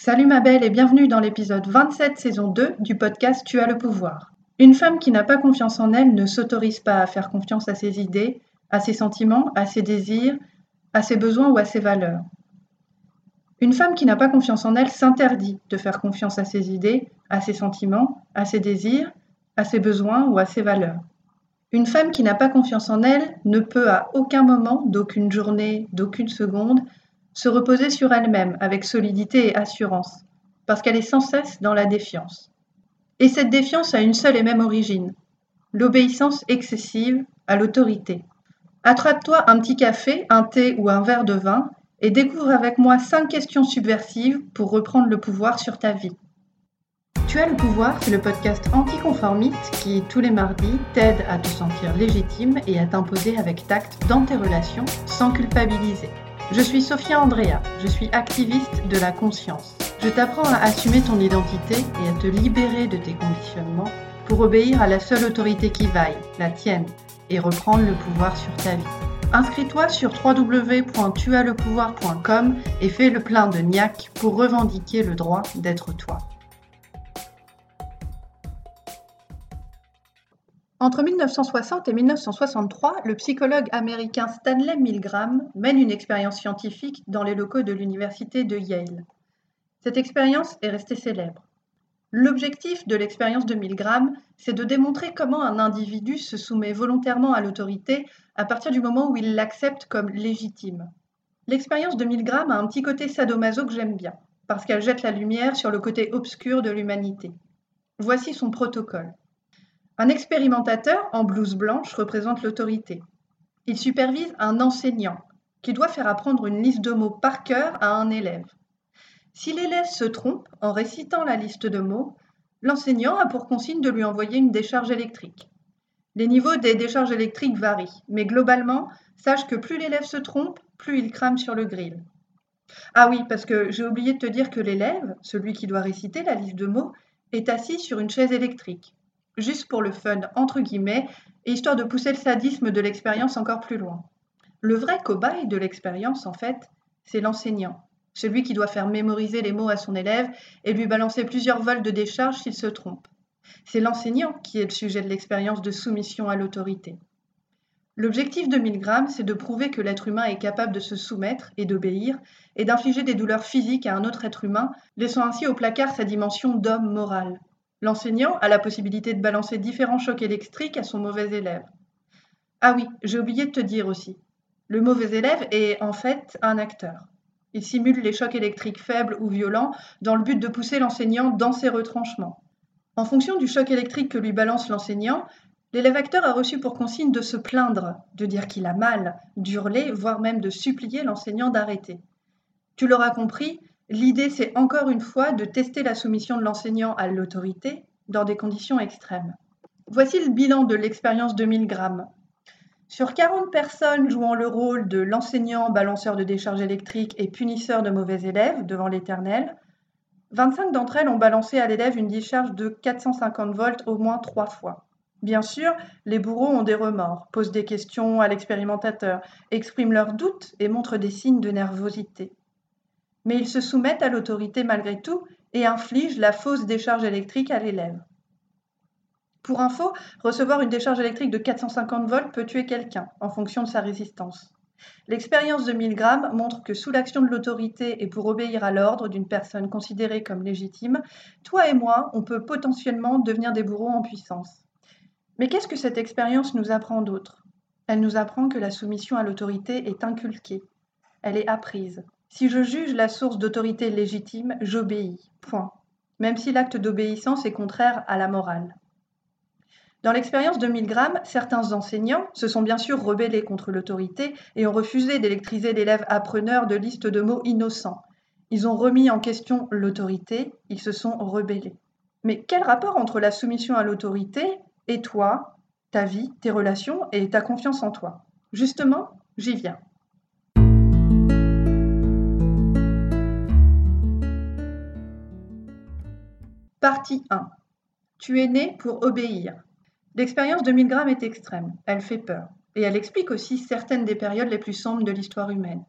Salut ma belle et bienvenue dans l'épisode 27 saison 2 du podcast Tu as le pouvoir. Une femme qui n'a pas confiance en elle ne s'autorise pas à faire confiance à ses idées, à ses sentiments, à ses désirs, à ses besoins ou à ses valeurs. Une femme qui n'a pas confiance en elle s'interdit de faire confiance à ses idées, à ses sentiments, à ses désirs, à ses besoins ou à ses valeurs. Une femme qui n'a pas confiance en elle ne peut à aucun moment, d'aucune journée, d'aucune seconde, se reposer sur elle-même avec solidité et assurance, parce qu'elle est sans cesse dans la défiance. Et cette défiance a une seule et même origine, l'obéissance excessive à l'autorité. Attrape-toi un petit café, un thé ou un verre de vin et découvre avec moi cinq questions subversives pour reprendre le pouvoir sur ta vie. Tu as le pouvoir, c'est le podcast anticonformiste qui, tous les mardis, t'aide à te sentir légitime et à t'imposer avec tact dans tes relations sans culpabiliser. Je suis Sophia Andrea, je suis activiste de la conscience. Je t'apprends à assumer ton identité et à te libérer de tes conditionnements pour obéir à la seule autorité qui vaille, la tienne, et reprendre le pouvoir sur ta vie. Inscris-toi sur www.tuaslepouvoir.com et fais le plein de niac pour revendiquer le droit d'être toi. Entre 1960 et 1963, le psychologue américain Stanley Milgram mène une expérience scientifique dans les locaux de l'université de Yale. Cette expérience est restée célèbre. L'objectif de l'expérience de Milgram, c'est de démontrer comment un individu se soumet volontairement à l'autorité à partir du moment où il l'accepte comme légitime. L'expérience de Milgram a un petit côté sadomaso que j'aime bien, parce qu'elle jette la lumière sur le côté obscur de l'humanité. Voici son protocole. Un expérimentateur en blouse blanche représente l'autorité. Il supervise un enseignant qui doit faire apprendre une liste de mots par cœur à un élève. Si l'élève se trompe en récitant la liste de mots, l'enseignant a pour consigne de lui envoyer une décharge électrique. Les niveaux des décharges électriques varient, mais globalement, sache que plus l'élève se trompe, plus il crame sur le grill. Ah oui, parce que j'ai oublié de te dire que l'élève, celui qui doit réciter la liste de mots, est assis sur une chaise électrique juste pour le fun, entre guillemets, et histoire de pousser le sadisme de l'expérience encore plus loin. Le vrai cobaye de l'expérience, en fait, c'est l'enseignant, celui qui doit faire mémoriser les mots à son élève et lui balancer plusieurs vols de décharge s'il se trompe. C'est l'enseignant qui est le sujet de l'expérience de soumission à l'autorité. L'objectif de Milgram, c'est de prouver que l'être humain est capable de se soumettre et d'obéir, et d'infliger des douleurs physiques à un autre être humain, laissant ainsi au placard sa dimension d'homme moral. L'enseignant a la possibilité de balancer différents chocs électriques à son mauvais élève. Ah oui, j'ai oublié de te dire aussi. Le mauvais élève est en fait un acteur. Il simule les chocs électriques faibles ou violents dans le but de pousser l'enseignant dans ses retranchements. En fonction du choc électrique que lui balance l'enseignant, l'élève acteur a reçu pour consigne de se plaindre, de dire qu'il a mal, d'hurler, voire même de supplier l'enseignant d'arrêter. Tu l'auras compris, L'idée, c'est encore une fois de tester la soumission de l'enseignant à l'autorité dans des conditions extrêmes. Voici le bilan de l'expérience de 1000 grammes. Sur 40 personnes jouant le rôle de l'enseignant balanceur de décharge électrique et punisseur de mauvais élèves devant l'éternel, 25 d'entre elles ont balancé à l'élève une décharge de 450 volts au moins trois fois. Bien sûr, les bourreaux ont des remords, posent des questions à l'expérimentateur, expriment leurs doutes et montrent des signes de nervosité mais ils se soumettent à l'autorité malgré tout et infligent la fausse décharge électrique à l'élève. Pour info, recevoir une décharge électrique de 450 volts peut tuer quelqu'un en fonction de sa résistance. L'expérience de Milgram montre que sous l'action de l'autorité et pour obéir à l'ordre d'une personne considérée comme légitime, toi et moi, on peut potentiellement devenir des bourreaux en puissance. Mais qu'est-ce que cette expérience nous apprend d'autre? Elle nous apprend que la soumission à l'autorité est inculquée, elle est apprise, si je juge la source d'autorité légitime, j'obéis. Point. Même si l'acte d'obéissance est contraire à la morale. Dans l'expérience de Milgram, certains enseignants se sont bien sûr rebellés contre l'autorité et ont refusé d'électriser l'élève appreneur de listes de mots innocents. Ils ont remis en question l'autorité, ils se sont rebellés. Mais quel rapport entre la soumission à l'autorité et toi, ta vie, tes relations et ta confiance en toi? Justement, j'y viens. Partie 1. Tu es né pour obéir. L'expérience de Milgram est extrême, elle fait peur, et elle explique aussi certaines des périodes les plus sombres de l'histoire humaine.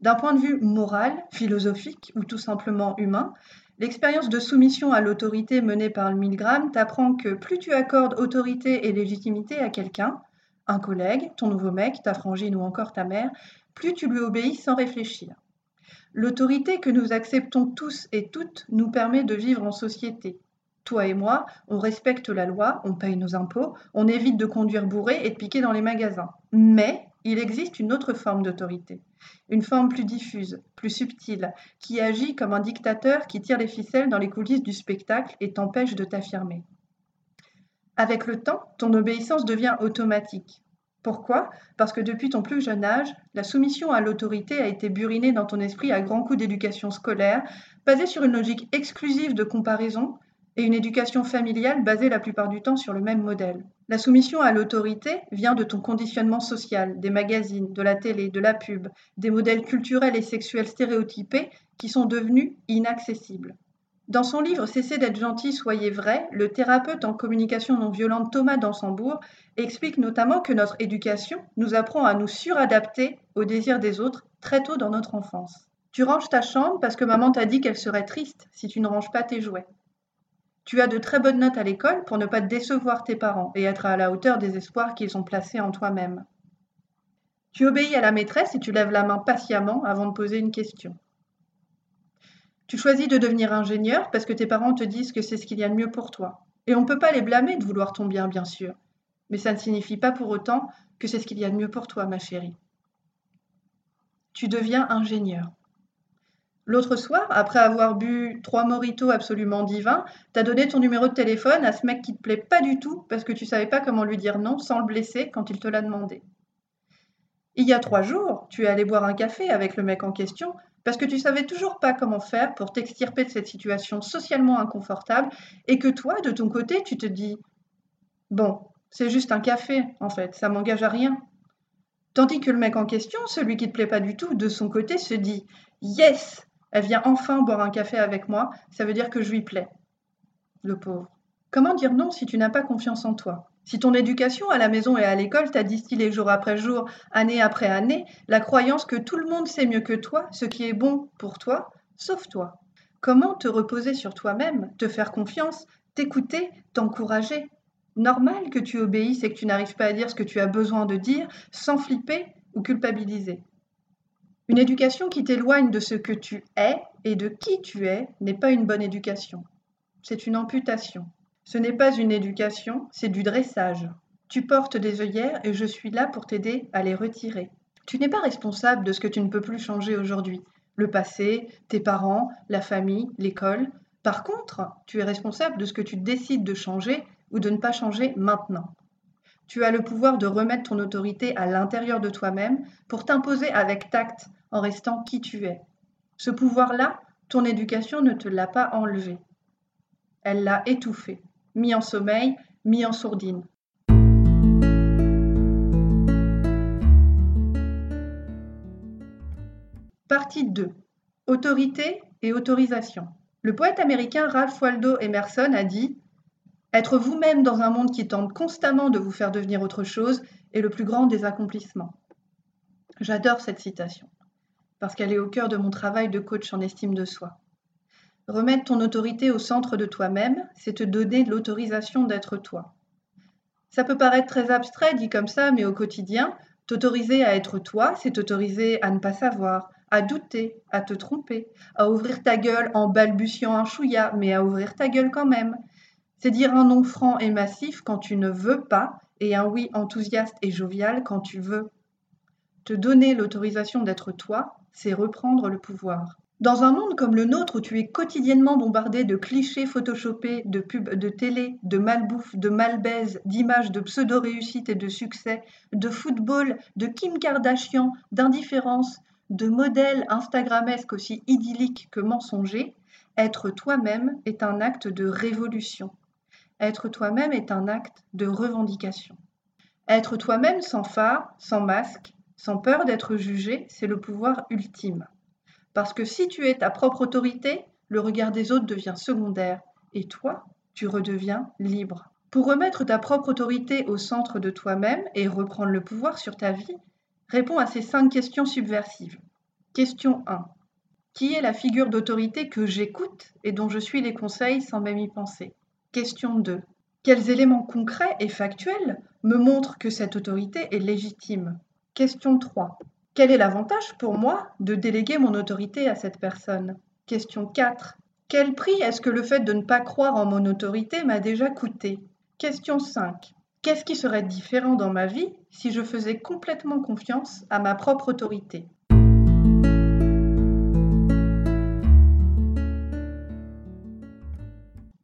D'un point de vue moral, philosophique ou tout simplement humain, l'expérience de soumission à l'autorité menée par Milgram t'apprend que plus tu accordes autorité et légitimité à quelqu'un, un collègue, ton nouveau mec, ta frangine ou encore ta mère, plus tu lui obéis sans réfléchir. L'autorité que nous acceptons tous et toutes nous permet de vivre en société. Toi et moi, on respecte la loi, on paye nos impôts, on évite de conduire bourré et de piquer dans les magasins. Mais il existe une autre forme d'autorité, une forme plus diffuse, plus subtile, qui agit comme un dictateur qui tire les ficelles dans les coulisses du spectacle et t'empêche de t'affirmer. Avec le temps, ton obéissance devient automatique. Pourquoi? Parce que depuis ton plus jeune âge, la soumission à l'autorité a été burinée dans ton esprit à grands coups d'éducation scolaire, basée sur une logique exclusive de comparaison et une éducation familiale basée la plupart du temps sur le même modèle. La soumission à l'autorité vient de ton conditionnement social, des magazines, de la télé, de la pub, des modèles culturels et sexuels stéréotypés qui sont devenus inaccessibles. Dans son livre Cessez d'être gentil, soyez vrai, le thérapeute en communication non violente Thomas Dansembourg explique notamment que notre éducation nous apprend à nous suradapter aux désirs des autres très tôt dans notre enfance. Tu ranges ta chambre parce que maman t'a dit qu'elle serait triste si tu ne ranges pas tes jouets. Tu as de très bonnes notes à l'école pour ne pas décevoir tes parents et être à la hauteur des espoirs qu'ils ont placés en toi-même. Tu obéis à la maîtresse et tu lèves la main patiemment avant de poser une question. Tu choisis de devenir ingénieur parce que tes parents te disent que c'est ce qu'il y a de mieux pour toi. Et on ne peut pas les blâmer de vouloir ton bien, bien sûr. Mais ça ne signifie pas pour autant que c'est ce qu'il y a de mieux pour toi, ma chérie. Tu deviens ingénieur. L'autre soir, après avoir bu trois moritos absolument divins, t'as donné ton numéro de téléphone à ce mec qui te plaît pas du tout parce que tu savais pas comment lui dire non sans le blesser quand il te l'a demandé. Il y a trois jours, tu es allé boire un café avec le mec en question parce que tu savais toujours pas comment faire pour t'extirper de cette situation socialement inconfortable et que toi, de ton côté, tu te dis Bon, c'est juste un café, en fait, ça m'engage à rien. Tandis que le mec en question, celui qui te plaît pas du tout, de son côté, se dit Yes, elle vient enfin boire un café avec moi, ça veut dire que je lui plais. Le pauvre. Comment dire non si tu n'as pas confiance en toi? Si ton éducation à la maison et à l'école t'a distillé jour après jour, année après année, la croyance que tout le monde sait mieux que toi ce qui est bon pour toi, sauf toi. Comment te reposer sur toi-même, te faire confiance, t'écouter, t'encourager? Normal que tu obéisses et que tu n'arrives pas à dire ce que tu as besoin de dire sans flipper ou culpabiliser. Une éducation qui t'éloigne de ce que tu es et de qui tu es n'est pas une bonne éducation. C'est une amputation. Ce n'est pas une éducation, c'est du dressage. Tu portes des œillères et je suis là pour t'aider à les retirer. Tu n'es pas responsable de ce que tu ne peux plus changer aujourd'hui. Le passé, tes parents, la famille, l'école. Par contre, tu es responsable de ce que tu décides de changer ou de ne pas changer maintenant. Tu as le pouvoir de remettre ton autorité à l'intérieur de toi-même pour t'imposer avec tact en restant qui tu es. Ce pouvoir-là, ton éducation ne te l'a pas enlevé. Elle l'a étouffé mis en sommeil, mis en sourdine. Partie 2. Autorité et autorisation. Le poète américain Ralph Waldo Emerson a dit Être vous-même dans un monde qui tente constamment de vous faire devenir autre chose est le plus grand des accomplissements. J'adore cette citation, parce qu'elle est au cœur de mon travail de coach en estime de soi. Remettre ton autorité au centre de toi-même, c'est te donner l'autorisation d'être toi. Ça peut paraître très abstrait dit comme ça, mais au quotidien, t'autoriser à être toi, c'est t'autoriser à ne pas savoir, à douter, à te tromper, à ouvrir ta gueule en balbutiant un chouïa, mais à ouvrir ta gueule quand même. C'est dire un non franc et massif quand tu ne veux pas et un oui enthousiaste et jovial quand tu veux. Te donner l'autorisation d'être toi, c'est reprendre le pouvoir. Dans un monde comme le nôtre où tu es quotidiennement bombardé de clichés photoshopés, de pubs de télé, de malbouffe, de malbaise, d'images de pseudo-réussite et de succès, de football, de Kim Kardashian, d'indifférence, de modèles instagramesques aussi idylliques que mensongers, être toi-même est un acte de révolution. Être toi-même est un acte de revendication. Être toi-même sans phare, sans masque, sans peur d'être jugé, c'est le pouvoir ultime. Parce que si tu es ta propre autorité, le regard des autres devient secondaire et toi, tu redeviens libre. Pour remettre ta propre autorité au centre de toi-même et reprendre le pouvoir sur ta vie, réponds à ces cinq questions subversives. Question 1. Qui est la figure d'autorité que j'écoute et dont je suis les conseils sans même y penser? Question 2. Quels éléments concrets et factuels me montrent que cette autorité est légitime? Question 3. Quel est l'avantage pour moi de déléguer mon autorité à cette personne? Question 4. Quel prix est-ce que le fait de ne pas croire en mon autorité m'a déjà coûté? Question 5. Qu'est-ce qui serait différent dans ma vie si je faisais complètement confiance à ma propre autorité?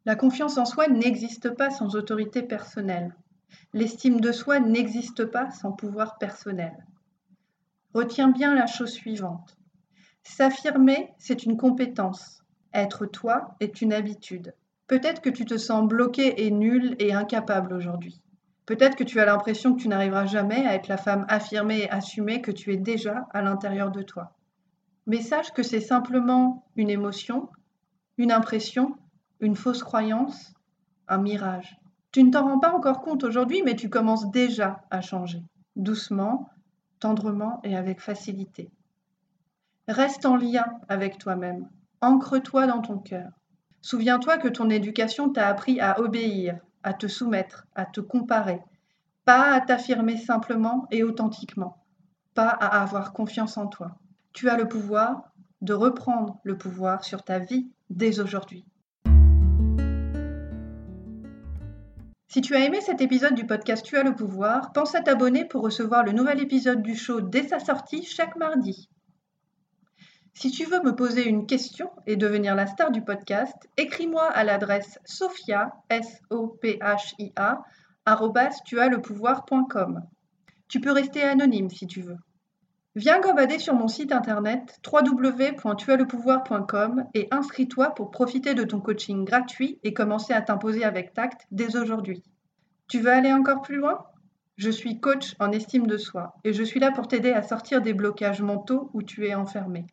La confiance en soi n'existe pas sans autorité personnelle. L'estime de soi n'existe pas sans pouvoir personnel. Retiens bien la chose suivante. S'affirmer, c'est une compétence. Être toi est une habitude. Peut-être que tu te sens bloqué et nul et incapable aujourd'hui. Peut-être que tu as l'impression que tu n'arriveras jamais à être la femme affirmée et assumée que tu es déjà à l'intérieur de toi. Mais sache que c'est simplement une émotion, une impression une fausse croyance, un mirage. Tu ne t'en rends pas encore compte aujourd'hui, mais tu commences déjà à changer, doucement, tendrement et avec facilité. Reste en lien avec toi-même, ancre-toi dans ton cœur. Souviens-toi que ton éducation t'a appris à obéir, à te soumettre, à te comparer, pas à t'affirmer simplement et authentiquement, pas à avoir confiance en toi. Tu as le pouvoir de reprendre le pouvoir sur ta vie dès aujourd'hui. Si tu as aimé cet épisode du podcast Tu as le pouvoir, pense à t'abonner pour recevoir le nouvel épisode du show dès sa sortie chaque mardi. Si tu veux me poser une question et devenir la star du podcast, écris-moi à l'adresse sophia, s o p h i a. Tu peux rester anonyme si tu veux. Viens gambader sur mon site internet www.tuaslepouvoir.com et inscris-toi pour profiter de ton coaching gratuit et commencer à t'imposer avec tact dès aujourd'hui. Tu veux aller encore plus loin? Je suis coach en estime de soi et je suis là pour t'aider à sortir des blocages mentaux où tu es enfermé.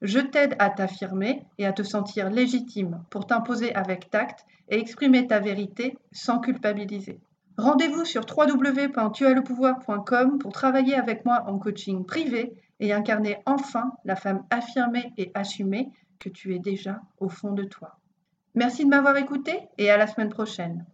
Je t'aide à t'affirmer et à te sentir légitime pour t'imposer avec tact et exprimer ta vérité sans culpabiliser. Rendez-vous sur www.tuaslepouvoir.com pour travailler avec moi en coaching privé et incarner enfin la femme affirmée et assumée que tu es déjà au fond de toi. Merci de m'avoir écouté et à la semaine prochaine.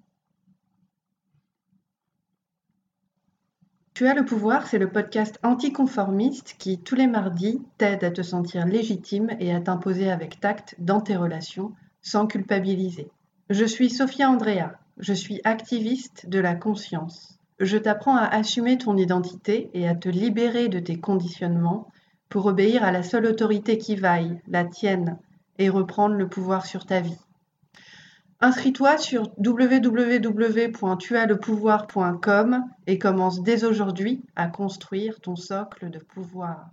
Tu as le pouvoir, c'est le podcast anticonformiste qui, tous les mardis, t'aide à te sentir légitime et à t'imposer avec tact dans tes relations sans culpabiliser. Je suis Sophia Andrea, je suis activiste de la conscience. Je t'apprends à assumer ton identité et à te libérer de tes conditionnements pour obéir à la seule autorité qui vaille, la tienne, et reprendre le pouvoir sur ta vie. Inscris-toi sur www.tuaslepouvoir.com et commence dès aujourd'hui à construire ton socle de pouvoir.